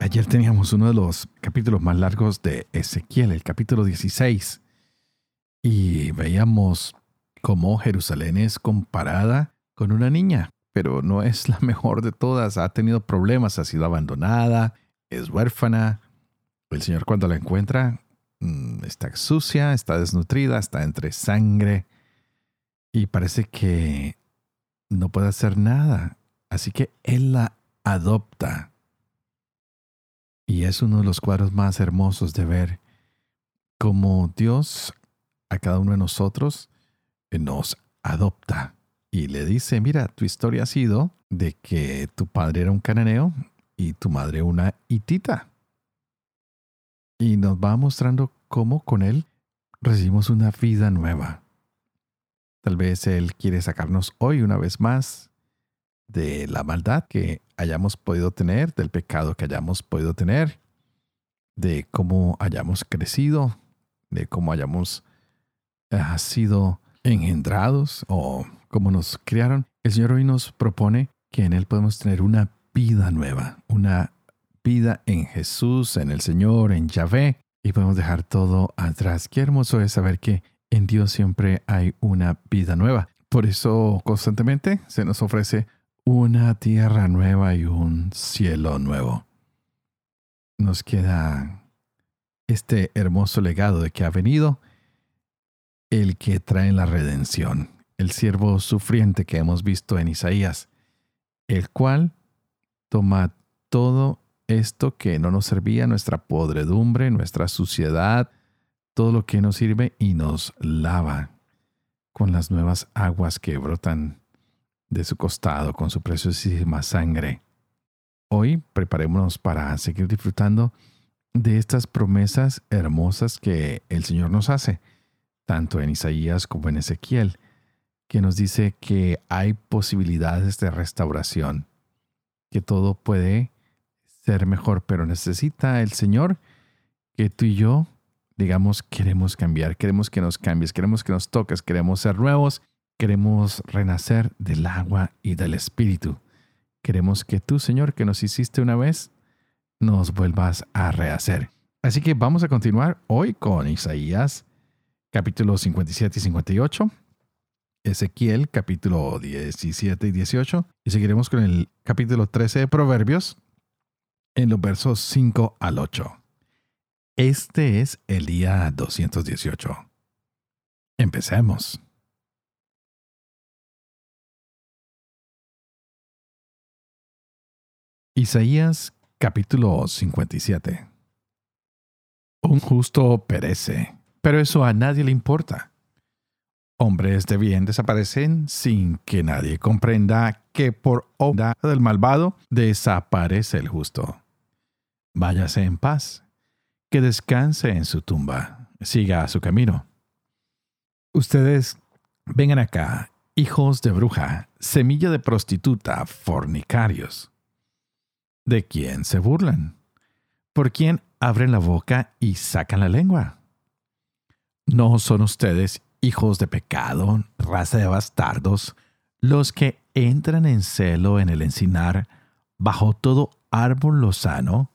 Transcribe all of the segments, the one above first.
Ayer teníamos uno de los capítulos más largos de Ezequiel, el capítulo 16, y veíamos cómo Jerusalén es comparada con una niña, pero no es la mejor de todas, ha tenido problemas, ha sido abandonada, es huérfana. El Señor cuando la encuentra mm, está sucia, está desnutrida, está entre sangre y parece que no puede hacer nada. Así que Él la adopta y es uno de los cuadros más hermosos de ver cómo Dios a cada uno de nosotros nos adopta y le dice, mira, tu historia ha sido de que tu padre era un cananeo y tu madre una hitita. Y nos va mostrando cómo con él recibimos una vida nueva. Tal vez Él quiere sacarnos hoy una vez más de la maldad que hayamos podido tener, del pecado que hayamos podido tener, de cómo hayamos crecido, de cómo hayamos eh, sido engendrados o cómo nos criaron. El Señor hoy nos propone que en Él podemos tener una vida nueva, una vida en Jesús, en el Señor, en Yahvé, y podemos dejar todo atrás. Qué hermoso es saber que en Dios siempre hay una vida nueva. Por eso constantemente se nos ofrece una tierra nueva y un cielo nuevo. Nos queda este hermoso legado de que ha venido el que trae la redención, el siervo sufriente que hemos visto en Isaías, el cual toma todo esto que no nos servía, nuestra podredumbre, nuestra suciedad, todo lo que nos sirve y nos lava con las nuevas aguas que brotan de su costado con su preciosísima sangre. Hoy preparémonos para seguir disfrutando de estas promesas hermosas que el Señor nos hace, tanto en Isaías como en Ezequiel, que nos dice que hay posibilidades de restauración, que todo puede ser mejor, pero necesita el Señor que tú y yo, digamos, queremos cambiar, queremos que nos cambies, queremos que nos toques, queremos ser nuevos Queremos renacer del agua y del espíritu. Queremos que tú, Señor, que nos hiciste una vez, nos vuelvas a rehacer. Así que vamos a continuar hoy con Isaías capítulo 57 y 58, Ezequiel capítulo 17 y 18, y seguiremos con el capítulo 13 de Proverbios en los versos 5 al 8. Este es el día 218. Empecemos. Isaías capítulo 57 Un justo perece, pero eso a nadie le importa. Hombres de bien desaparecen sin que nadie comprenda que por obra del malvado desaparece el justo. Váyase en paz, que descanse en su tumba, siga su camino. Ustedes vengan acá, hijos de bruja, semilla de prostituta, fornicarios ¿De quién se burlan? ¿Por quién abren la boca y sacan la lengua? ¿No son ustedes hijos de pecado, raza de bastardos, los que entran en celo en el encinar bajo todo árbol lozano,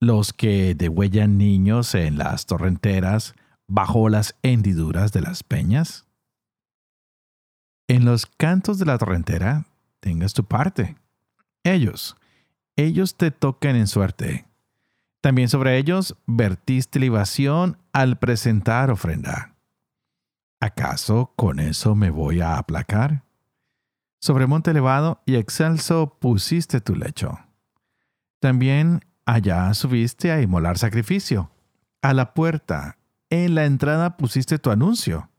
los que degüellan niños en las torrenteras bajo las hendiduras de las peñas? En los cantos de la torrentera tengas tu parte. Ellos, ellos te tocan en suerte. También sobre ellos vertiste libación al presentar ofrenda. ¿Acaso con eso me voy a aplacar? Sobre monte elevado y excelso pusiste tu lecho. También allá subiste a inmolar sacrificio. A la puerta, en la entrada pusiste tu anuncio.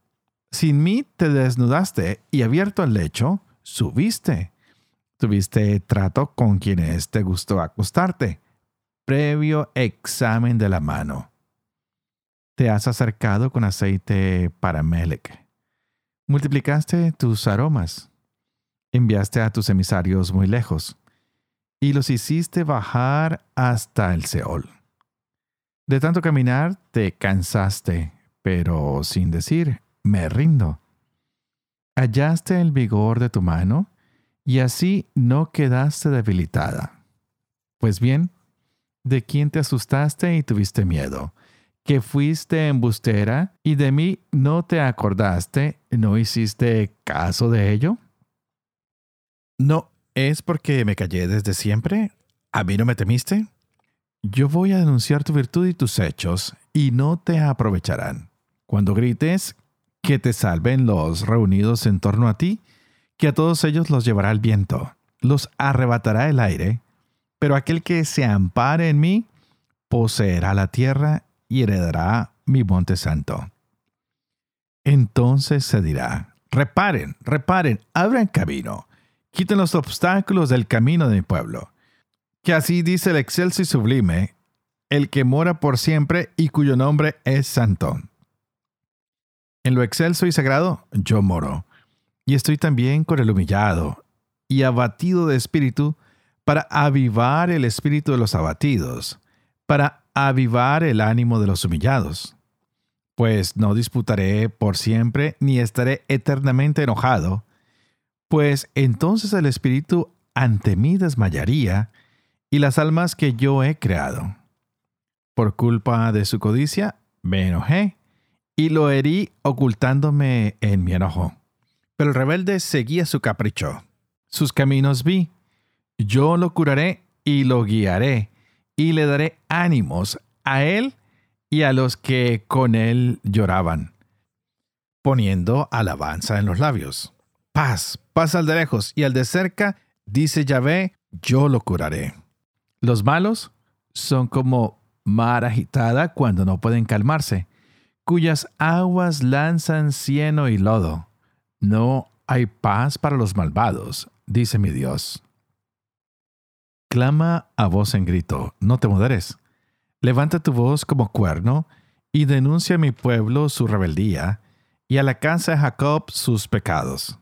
Sin mí te desnudaste y abierto al lecho, subiste. Tuviste trato con quienes te gustó acostarte, previo examen de la mano. te has acercado con aceite para Melech. Multiplicaste tus aromas. Enviaste a tus emisarios muy lejos y los hiciste bajar hasta el Seol. De tanto caminar te cansaste, pero sin decir, me rindo. Hallaste el vigor de tu mano y así no quedaste debilitada. Pues bien, ¿de quién te asustaste y tuviste miedo? que fuiste embustera y de mí no te acordaste, no hiciste caso de ello? ¿No es porque me callé desde siempre? ¿A mí no me temiste? Yo voy a denunciar tu virtud y tus hechos, y no te aprovecharán. Cuando grites, que te salven los reunidos en torno a ti, que a todos ellos los llevará el viento, los arrebatará el aire, pero aquel que se ampare en mí, poseerá la tierra y heredará mi monte santo. Entonces se dirá, reparen, reparen, abran camino, quiten los obstáculos del camino de mi pueblo. Que así dice el excelso y sublime, el que mora por siempre y cuyo nombre es santo. En lo excelso y sagrado yo moro, y estoy también con el humillado y abatido de espíritu, para avivar el espíritu de los abatidos, para avivar el ánimo de los humillados. Pues no disputaré por siempre, ni estaré eternamente enojado, pues entonces el Espíritu ante mí desmayaría, y las almas que yo he creado. Por culpa de su codicia, me enojé, y lo herí ocultándome en mi enojo. Pero el rebelde seguía su capricho. Sus caminos vi. Yo lo curaré y lo guiaré y le daré ánimos a él y a los que con él lloraban, poniendo alabanza en los labios. Paz, paz al de lejos y al de cerca, dice Yahvé, yo lo curaré. Los malos son como mar agitada cuando no pueden calmarse, cuyas aguas lanzan cieno y lodo. No hay paz para los malvados, dice mi Dios. Clama a voz en grito, no te moderes. Levanta tu voz como cuerno y denuncia a mi pueblo su rebeldía y a la casa de Jacob sus pecados.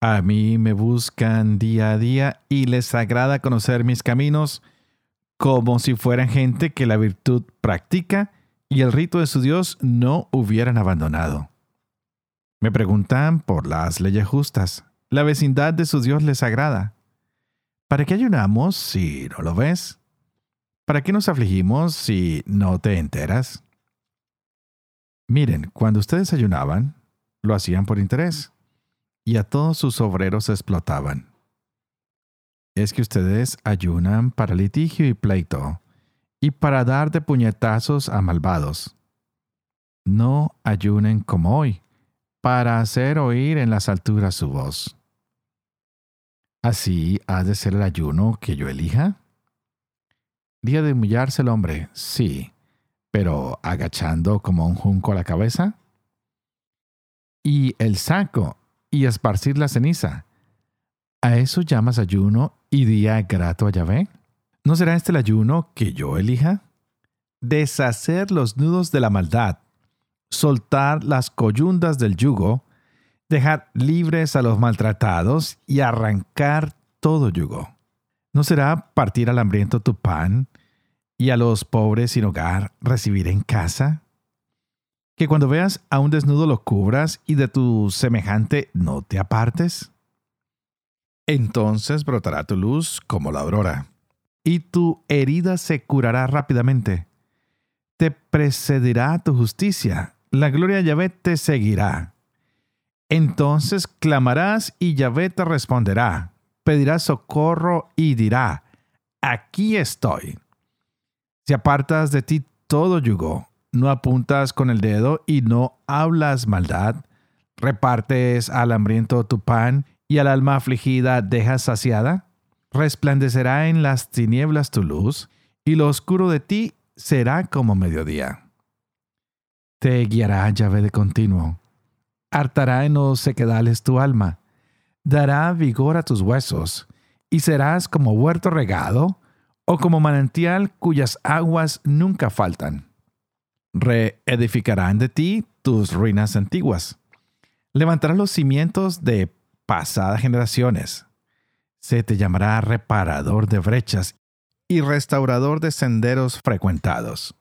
A mí me buscan día a día y les agrada conocer mis caminos como si fueran gente que la virtud practica y el rito de su Dios no hubieran abandonado. Me preguntan por las leyes justas. La vecindad de su Dios les agrada. ¿Para qué ayunamos si no lo ves? ¿Para qué nos afligimos si no te enteras? Miren, cuando ustedes ayunaban, lo hacían por interés, y a todos sus obreros explotaban. Es que ustedes ayunan para litigio y pleito, y para dar de puñetazos a malvados. No ayunen como hoy, para hacer oír en las alturas su voz. ¿Así ha de ser el ayuno que yo elija? Día de humillarse el hombre, sí, pero agachando como un junco la cabeza. Y el saco y esparcir la ceniza. ¿A eso llamas ayuno y día grato a Yahvé? ¿No será este el ayuno que yo elija? Deshacer los nudos de la maldad, soltar las coyundas del yugo, dejar libres a los maltratados y arrancar todo yugo. ¿No será partir al hambriento tu pan y a los pobres sin hogar recibir en casa? Que cuando veas a un desnudo lo cubras y de tu semejante no te apartes? Entonces brotará tu luz como la aurora, y tu herida se curará rápidamente. Te precederá tu justicia, la gloria de Yahvé te seguirá entonces clamarás y Yahvé te responderá. Pedirás socorro y dirá, aquí estoy. Si apartas de ti todo yugo, no apuntas con el dedo y no hablas maldad, repartes al hambriento tu pan y al alma afligida dejas saciada, resplandecerá en las tinieblas tu luz y lo oscuro de ti será como mediodía. Te guiará Yahvé de continuo hartará en los sequedales tu alma, dará vigor a tus huesos, y serás como huerto regado o como manantial cuyas aguas nunca faltan. Reedificarán de ti tus ruinas antiguas. Levantarás los cimientos de pasadas generaciones. Se te llamará reparador de brechas y restaurador de senderos frecuentados.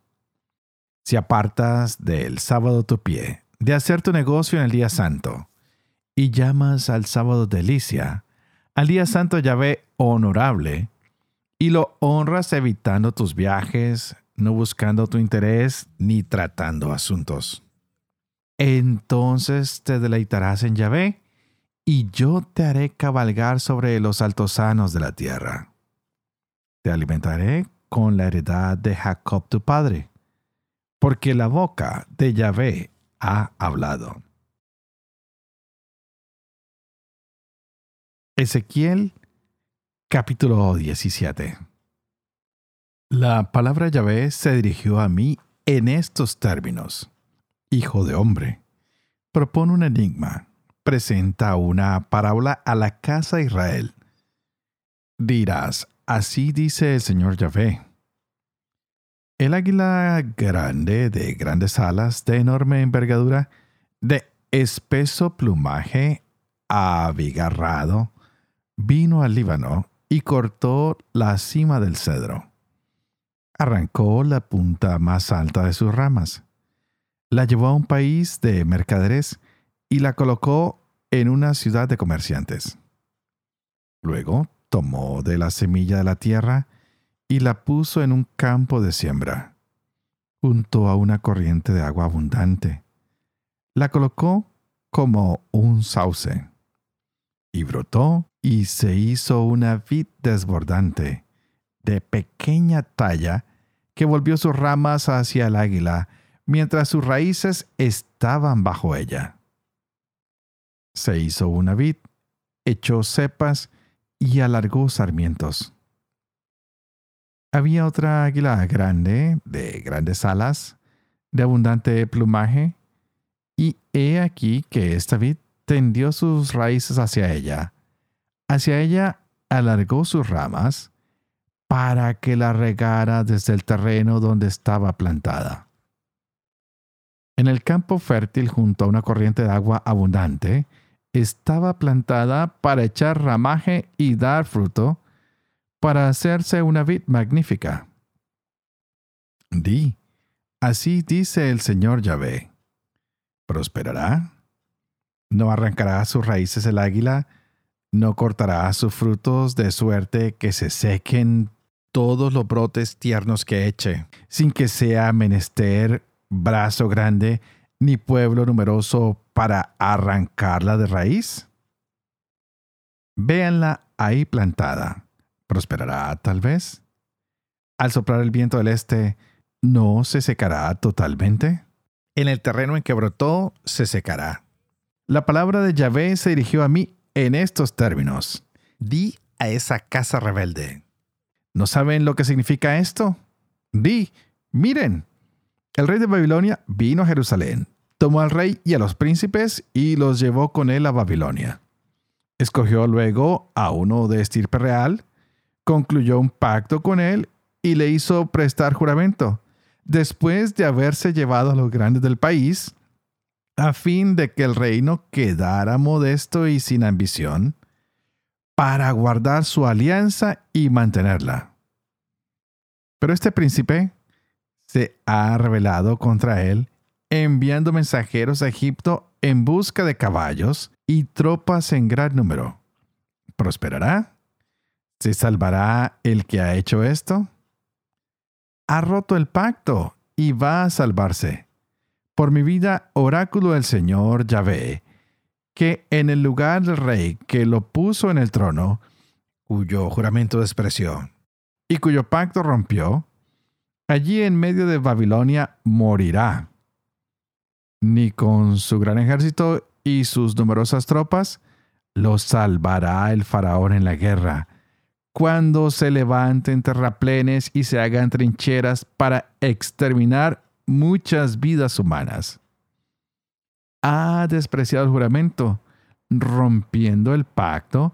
Si apartas del sábado tu pie, de hacer tu negocio en el día santo, y llamas al sábado delicia, al día santo Yahvé honorable, y lo honras evitando tus viajes, no buscando tu interés ni tratando asuntos. Entonces te deleitarás en Yahvé, y yo te haré cabalgar sobre los altosanos de la tierra. Te alimentaré con la heredad de Jacob tu padre, porque la boca de Yahvé ha hablado. Ezequiel capítulo 17 La palabra Yahvé se dirigió a mí en estos términos. Hijo de hombre, propone un enigma, presenta una parábola a la casa de Israel. Dirás, así dice el Señor Yahvé. El águila grande, de grandes alas, de enorme envergadura, de espeso plumaje, abigarrado, vino al Líbano y cortó la cima del cedro. Arrancó la punta más alta de sus ramas. La llevó a un país de mercaderes y la colocó en una ciudad de comerciantes. Luego tomó de la semilla de la tierra y la puso en un campo de siembra, junto a una corriente de agua abundante. La colocó como un sauce y brotó y se hizo una vid desbordante, de pequeña talla, que volvió sus ramas hacia el águila, mientras sus raíces estaban bajo ella. Se hizo una vid, echó cepas y alargó sarmientos. Había otra águila grande, de grandes alas, de abundante plumaje, y he aquí que esta vid tendió sus raíces hacia ella. Hacia ella alargó sus ramas para que la regara desde el terreno donde estaba plantada. En el campo fértil junto a una corriente de agua abundante, estaba plantada para echar ramaje y dar fruto, para hacerse una vid magnífica. Di, así dice el Señor Yahvé, prosperará no arrancará sus raíces el águila, no cortará sus frutos de suerte que se sequen todos los brotes tiernos que eche, sin que sea menester brazo grande ni pueblo numeroso para arrancarla de raíz? Véanla ahí plantada. ¿Prosperará tal vez? Al soplar el viento del este, ¿no se secará totalmente? En el terreno en que brotó, se secará la palabra de Yahvé se dirigió a mí en estos términos. Di a esa casa rebelde. ¿No saben lo que significa esto? Di, miren, el rey de Babilonia vino a Jerusalén, tomó al rey y a los príncipes y los llevó con él a Babilonia. Escogió luego a uno de estirpe real, concluyó un pacto con él y le hizo prestar juramento. Después de haberse llevado a los grandes del país, a fin de que el reino quedara modesto y sin ambición, para guardar su alianza y mantenerla. Pero este príncipe se ha rebelado contra él, enviando mensajeros a Egipto en busca de caballos y tropas en gran número. ¿Prosperará? ¿Se salvará el que ha hecho esto? Ha roto el pacto y va a salvarse por mi vida, oráculo del Señor Yahvé, que en el lugar del rey que lo puso en el trono, cuyo juramento despreció y cuyo pacto rompió, allí en medio de Babilonia morirá. Ni con su gran ejército y sus numerosas tropas lo salvará el faraón en la guerra, cuando se levanten terraplenes y se hagan trincheras para exterminar muchas vidas humanas. Ha despreciado el juramento, rompiendo el pacto,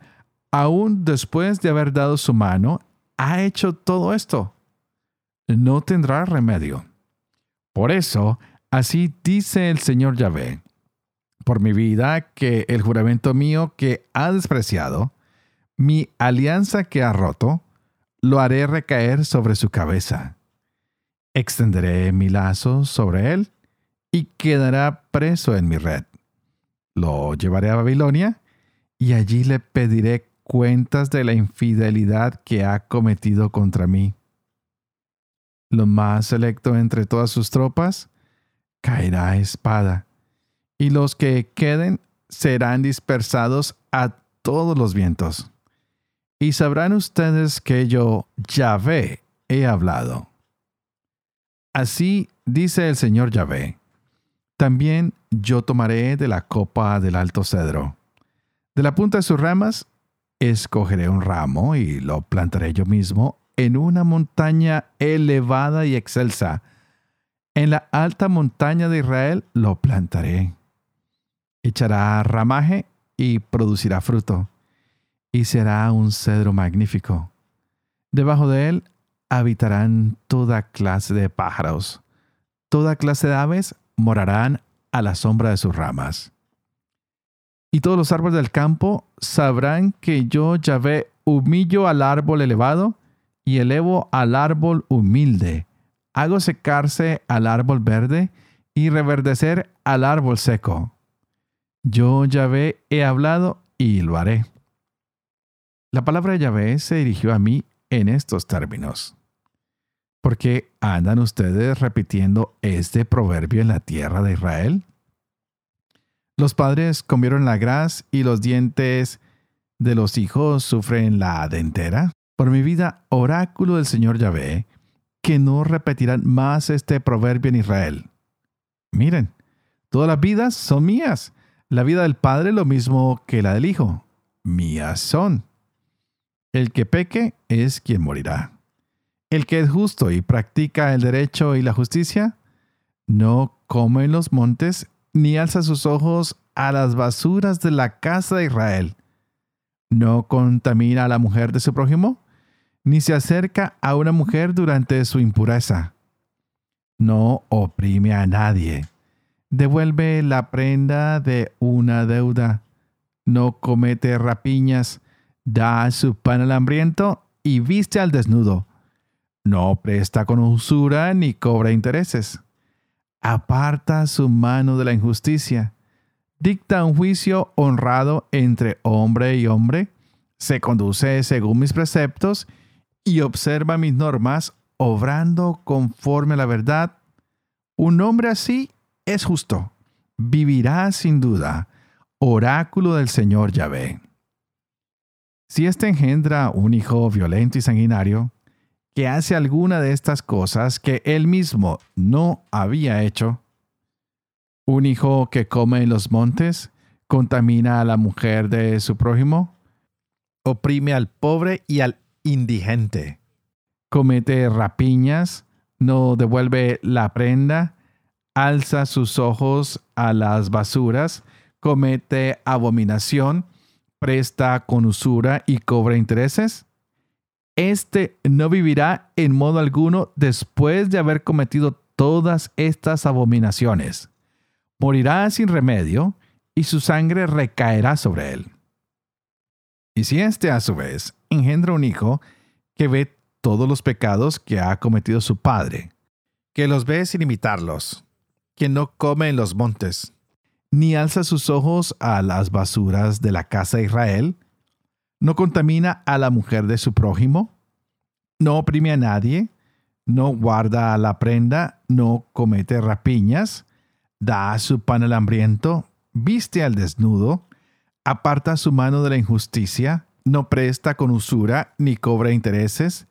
aún después de haber dado su mano, ha hecho todo esto. No tendrá remedio. Por eso, así dice el Señor Yahvé, por mi vida, que el juramento mío que ha despreciado, mi alianza que ha roto, lo haré recaer sobre su cabeza. Extenderé mi lazo sobre él y quedará preso en mi red. Lo llevaré a Babilonia y allí le pediré cuentas de la infidelidad que ha cometido contra mí. Lo más selecto entre todas sus tropas caerá a espada, y los que queden serán dispersados a todos los vientos. Y sabrán ustedes que yo, Yahvé, he hablado. Así dice el Señor Yahvé. También yo tomaré de la copa del alto cedro. De la punta de sus ramas escogeré un ramo y lo plantaré yo mismo en una montaña elevada y excelsa. En la alta montaña de Israel lo plantaré. Echará ramaje y producirá fruto, y será un cedro magnífico. Debajo de él habitarán toda clase de pájaros, toda clase de aves morarán a la sombra de sus ramas. Y todos los árboles del campo sabrán que yo, Yahvé, humillo al árbol elevado y elevo al árbol humilde. Hago secarse al árbol verde y reverdecer al árbol seco. Yo, Yahvé, he hablado y lo haré. La palabra de Yahvé se dirigió a mí en estos términos. ¿Por qué andan ustedes repitiendo este proverbio en la tierra de Israel? Los padres comieron la gras y los dientes de los hijos sufren la dentera. Por mi vida, oráculo del Señor Yahvé, que no repetirán más este proverbio en Israel. Miren, todas las vidas son mías. La vida del Padre lo mismo que la del Hijo. Mías son. El que peque es quien morirá. El que es justo y practica el derecho y la justicia, no come en los montes ni alza sus ojos a las basuras de la casa de Israel. No contamina a la mujer de su prójimo, ni se acerca a una mujer durante su impureza. No oprime a nadie. Devuelve la prenda de una deuda. No comete rapiñas. Da su pan al hambriento y viste al desnudo no presta con usura ni cobra intereses. Aparta su mano de la injusticia. Dicta un juicio honrado entre hombre y hombre. Se conduce según mis preceptos y observa mis normas, obrando conforme a la verdad. Un hombre así es justo. Vivirá sin duda. Oráculo del Señor Yahvé. Si éste engendra un hijo violento y sanguinario, que hace alguna de estas cosas que él mismo no había hecho. Un hijo que come en los montes contamina a la mujer de su prójimo, oprime al pobre y al indigente, comete rapiñas, no devuelve la prenda, alza sus ojos a las basuras, comete abominación, presta con usura y cobra intereses este no vivirá en modo alguno después de haber cometido todas estas abominaciones. Morirá sin remedio y su sangre recaerá sobre él. Y si éste a su vez engendra un hijo que ve todos los pecados que ha cometido su padre, que los ve sin imitarlos, que no come en los montes, ni alza sus ojos a las basuras de la casa de Israel, no contamina a la mujer de su prójimo, no oprime a nadie, no guarda la prenda, no comete rapiñas, da su pan al hambriento, viste al desnudo, aparta su mano de la injusticia, no presta con usura ni cobra intereses,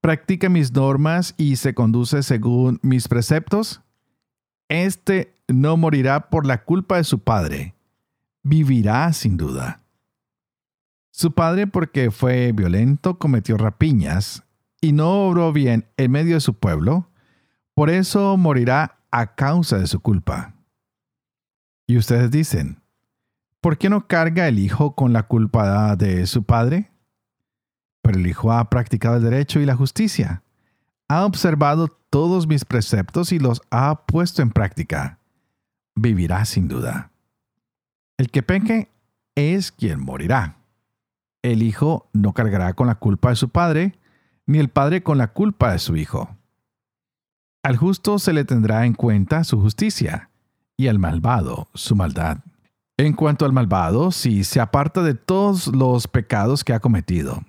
practica mis normas y se conduce según mis preceptos, este no morirá por la culpa de su padre, vivirá sin duda. Su padre, porque fue violento, cometió rapiñas y no obró bien en medio de su pueblo, por eso morirá a causa de su culpa. Y ustedes dicen, ¿por qué no carga el hijo con la culpa de su padre? Pero el hijo ha practicado el derecho y la justicia, ha observado todos mis preceptos y los ha puesto en práctica, vivirá sin duda. El que peque es quien morirá. El hijo no cargará con la culpa de su padre, ni el padre con la culpa de su hijo. Al justo se le tendrá en cuenta su justicia, y al malvado su maldad. En cuanto al malvado, si se aparta de todos los pecados que ha cometido,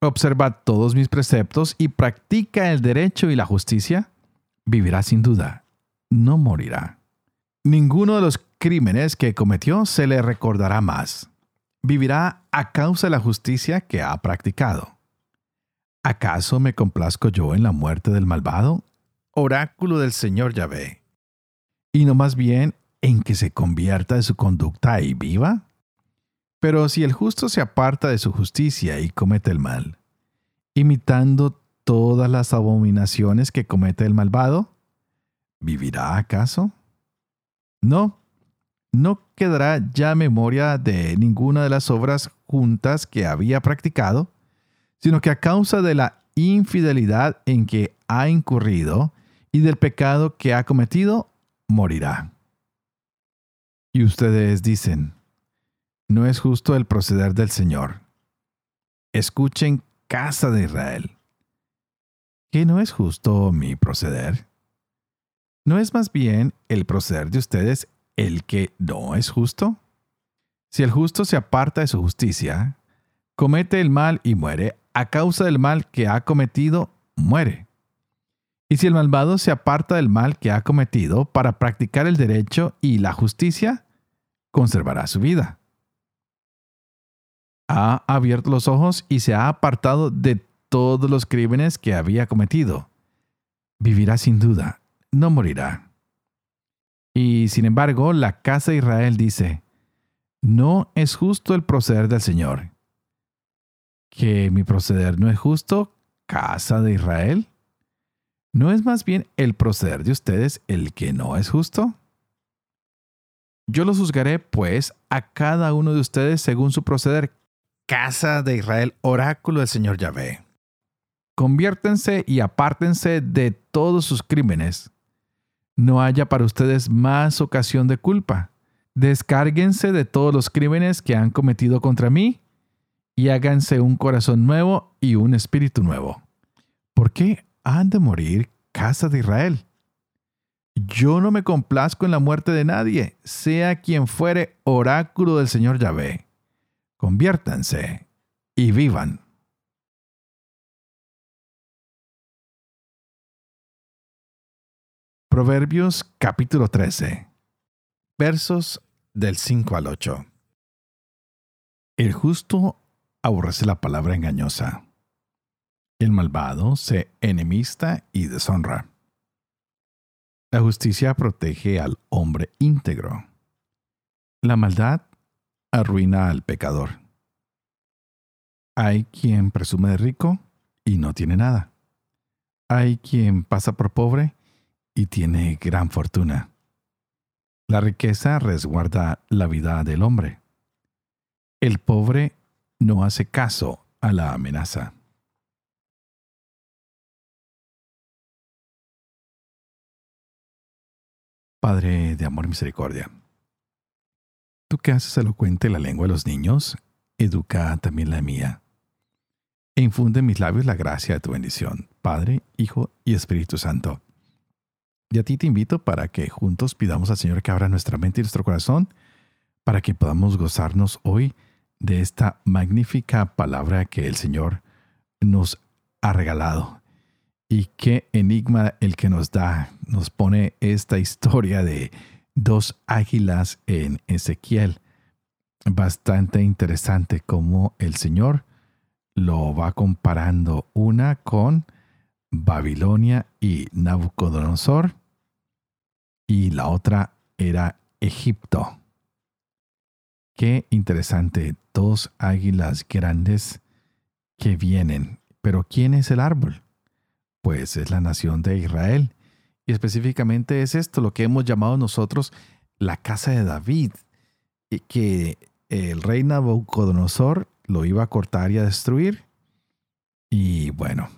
observa todos mis preceptos y practica el derecho y la justicia, vivirá sin duda, no morirá. Ninguno de los crímenes que cometió se le recordará más. Vivirá a causa de la justicia que ha practicado. ¿Acaso me complazco yo en la muerte del malvado? Oráculo del Señor Yahvé. Y no más bien en que se convierta de su conducta y viva? Pero si el justo se aparta de su justicia y comete el mal, imitando todas las abominaciones que comete el malvado, ¿vivirá acaso? No, no quedará ya memoria de ninguna de las obras juntas que había practicado, sino que a causa de la infidelidad en que ha incurrido y del pecado que ha cometido, morirá. Y ustedes dicen, no es justo el proceder del Señor. Escuchen, casa de Israel. ¿Qué no es justo mi proceder? ¿No es más bien el proceder de ustedes el que no es justo? Si el justo se aparta de su justicia, comete el mal y muere, a causa del mal que ha cometido, muere. Y si el malvado se aparta del mal que ha cometido para practicar el derecho y la justicia, conservará su vida ha abierto los ojos y se ha apartado de todos los crímenes que había cometido. Vivirá sin duda, no morirá. Y sin embargo, la casa de Israel dice, no es justo el proceder del Señor. ¿Que mi proceder no es justo, casa de Israel? ¿No es más bien el proceder de ustedes el que no es justo? Yo los juzgaré, pues, a cada uno de ustedes según su proceder, casa de Israel, oráculo del Señor Yahvé. Conviértense y apártense de todos sus crímenes. No haya para ustedes más ocasión de culpa. Descárguense de todos los crímenes que han cometido contra mí y háganse un corazón nuevo y un espíritu nuevo. ¿Por qué han de morir, casa de Israel? Yo no me complazco en la muerte de nadie, sea quien fuere oráculo del Señor Yahvé conviértanse y vivan. Proverbios capítulo 13, versos del 5 al 8. El justo aborrece la palabra engañosa. El malvado se enemista y deshonra. La justicia protege al hombre íntegro. La maldad arruina al pecador. Hay quien presume de rico y no tiene nada. Hay quien pasa por pobre y tiene gran fortuna. La riqueza resguarda la vida del hombre. El pobre no hace caso a la amenaza. Padre de amor y misericordia Tú que haces elocuente la lengua de los niños, educa también la mía. E infunde en mis labios la gracia de tu bendición, Padre, Hijo y Espíritu Santo. Y a ti te invito para que juntos pidamos al Señor que abra nuestra mente y nuestro corazón, para que podamos gozarnos hoy de esta magnífica palabra que el Señor nos ha regalado. Y qué enigma el que nos da, nos pone esta historia de dos águilas en Ezequiel. Bastante interesante cómo el Señor lo va comparando una con Babilonia y Nabucodonosor y la otra era Egipto. Qué interesante, dos águilas grandes que vienen. Pero ¿quién es el árbol? Pues es la nación de Israel y específicamente es esto lo que hemos llamado nosotros la casa de David, y que el rey Nabucodonosor lo iba a cortar y a destruir. Y bueno,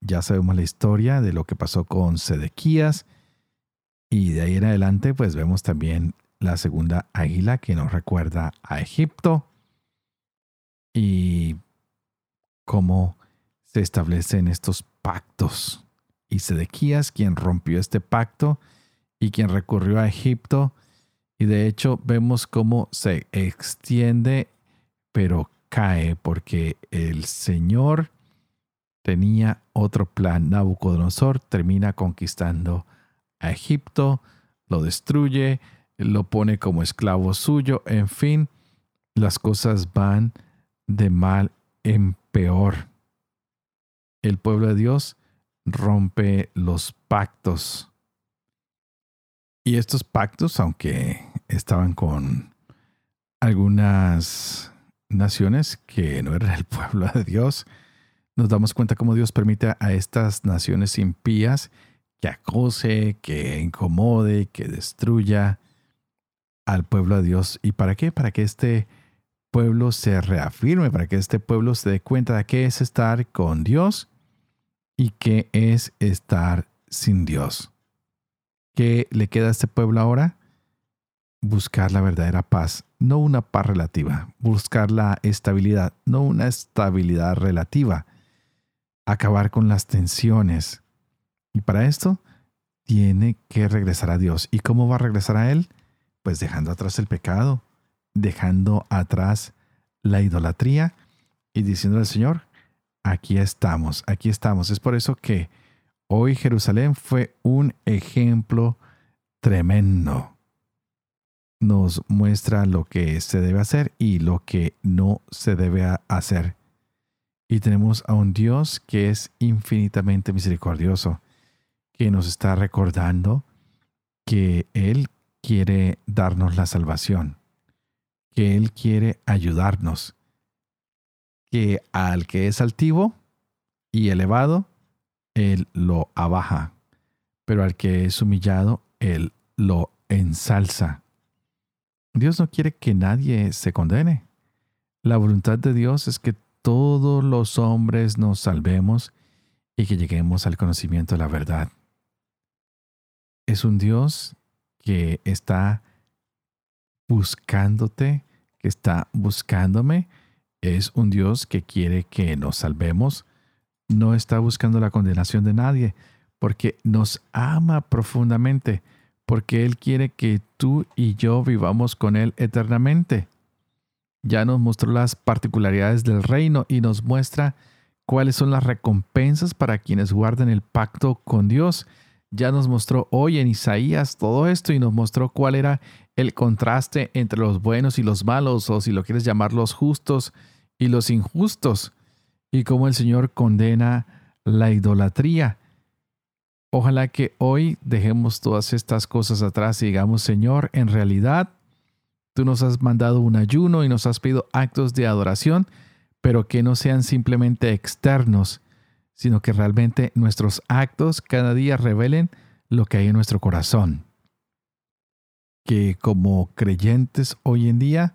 ya sabemos la historia de lo que pasó con Sedequías y de ahí en adelante pues vemos también la segunda águila que nos recuerda a Egipto y cómo se establecen estos pactos. Y Sedequías, quien rompió este pacto y quien recurrió a Egipto, y de hecho vemos cómo se extiende, pero cae porque el Señor tenía otro plan. Nabucodonosor termina conquistando a Egipto, lo destruye, lo pone como esclavo suyo, en fin, las cosas van de mal en peor. El pueblo de Dios rompe los pactos. Y estos pactos, aunque estaban con algunas naciones que no eran el pueblo de Dios, nos damos cuenta cómo Dios permite a estas naciones impías que acose, que incomode, que destruya al pueblo de Dios. ¿Y para qué? Para que este pueblo se reafirme, para que este pueblo se dé cuenta de qué es estar con Dios y qué es estar sin Dios. ¿Qué le queda a este pueblo ahora? Buscar la verdadera paz, no una paz relativa, buscar la estabilidad, no una estabilidad relativa, acabar con las tensiones. Y para esto tiene que regresar a Dios. ¿Y cómo va a regresar a Él? Pues dejando atrás el pecado, dejando atrás la idolatría y diciendo al Señor, aquí estamos, aquí estamos. Es por eso que hoy Jerusalén fue un ejemplo tremendo. Nos muestra lo que se debe hacer y lo que no se debe hacer. Y tenemos a un Dios que es infinitamente misericordioso, que nos está recordando que Él quiere darnos la salvación que Él quiere ayudarnos, que al que es altivo y elevado, Él lo abaja, pero al que es humillado, Él lo ensalza. Dios no quiere que nadie se condene. La voluntad de Dios es que todos los hombres nos salvemos y que lleguemos al conocimiento de la verdad. Es un Dios que está buscándote que está buscándome, es un Dios que quiere que nos salvemos, no está buscando la condenación de nadie, porque nos ama profundamente, porque Él quiere que tú y yo vivamos con Él eternamente. Ya nos mostró las particularidades del reino y nos muestra cuáles son las recompensas para quienes guarden el pacto con Dios. Ya nos mostró hoy en Isaías todo esto y nos mostró cuál era el contraste entre los buenos y los malos, o si lo quieres llamar los justos y los injustos, y cómo el Señor condena la idolatría. Ojalá que hoy dejemos todas estas cosas atrás y digamos, Señor, en realidad, tú nos has mandado un ayuno y nos has pedido actos de adoración, pero que no sean simplemente externos, sino que realmente nuestros actos cada día revelen lo que hay en nuestro corazón. Que como creyentes hoy en día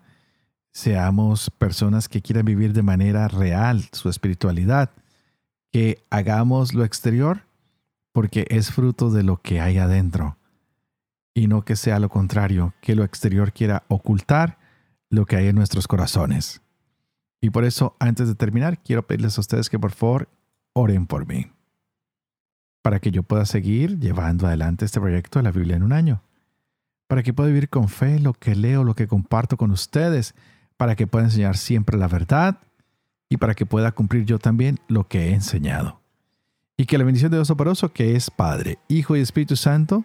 seamos personas que quieran vivir de manera real su espiritualidad, que hagamos lo exterior porque es fruto de lo que hay adentro y no que sea lo contrario, que lo exterior quiera ocultar lo que hay en nuestros corazones. Y por eso, antes de terminar, quiero pedirles a ustedes que por favor oren por mí, para que yo pueda seguir llevando adelante este proyecto de la Biblia en un año para que pueda vivir con fe lo que leo, lo que comparto con ustedes, para que pueda enseñar siempre la verdad y para que pueda cumplir yo también lo que he enseñado. Y que la bendición de Dios que es Padre, Hijo y Espíritu Santo,